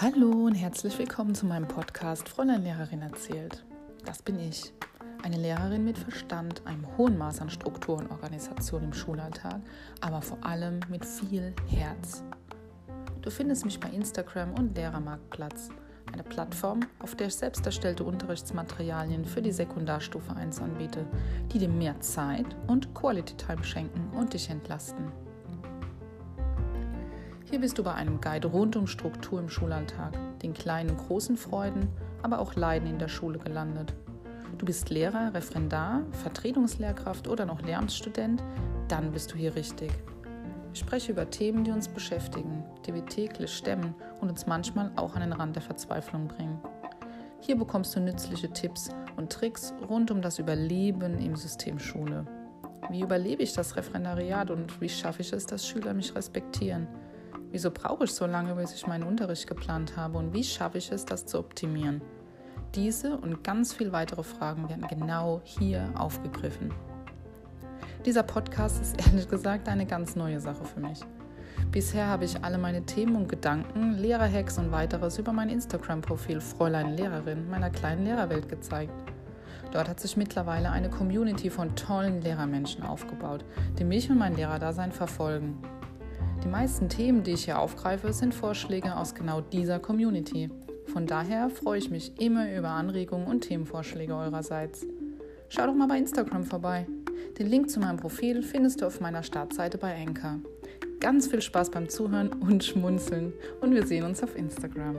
Hallo und herzlich willkommen zu meinem Podcast Fräulein Lehrerin erzählt. Das bin ich, eine Lehrerin mit Verstand, einem hohen Maß an Struktur und Organisation im Schulalltag, aber vor allem mit viel Herz. Du findest mich bei Instagram und Lehrermarktplatz, eine Plattform, auf der ich selbst erstellte Unterrichtsmaterialien für die Sekundarstufe 1 anbiete, die dir mehr Zeit und Quality Time schenken und dich entlasten. Hier bist du bei einem Guide rund um Struktur im Schulalltag, den kleinen großen Freuden, aber auch Leiden in der Schule gelandet. Du bist Lehrer, Referendar, Vertretungslehrkraft oder noch Lehramtsstudent, dann bist du hier richtig. Ich spreche über Themen, die uns beschäftigen, die wir täglich stemmen und uns manchmal auch an den Rand der Verzweiflung bringen. Hier bekommst du nützliche Tipps und Tricks rund um das Überleben im System Schule. Wie überlebe ich das Referendariat und wie schaffe ich es, dass Schüler mich respektieren? Wieso brauche ich so lange, bis ich meinen Unterricht geplant habe und wie schaffe ich es, das zu optimieren? Diese und ganz viele weitere Fragen werden genau hier aufgegriffen. Dieser Podcast ist ehrlich gesagt eine ganz neue Sache für mich. Bisher habe ich alle meine Themen und Gedanken, Lehrerhacks und weiteres über mein Instagram-Profil Fräulein Lehrerin meiner kleinen Lehrerwelt gezeigt. Dort hat sich mittlerweile eine Community von tollen Lehrermenschen aufgebaut, die mich und mein Lehrerdasein verfolgen. Die meisten Themen, die ich hier aufgreife, sind Vorschläge aus genau dieser Community. Von daher freue ich mich immer über Anregungen und Themenvorschläge eurerseits. Schau doch mal bei Instagram vorbei. Den Link zu meinem Profil findest du auf meiner Startseite bei Anchor. Ganz viel Spaß beim Zuhören und Schmunzeln und wir sehen uns auf Instagram.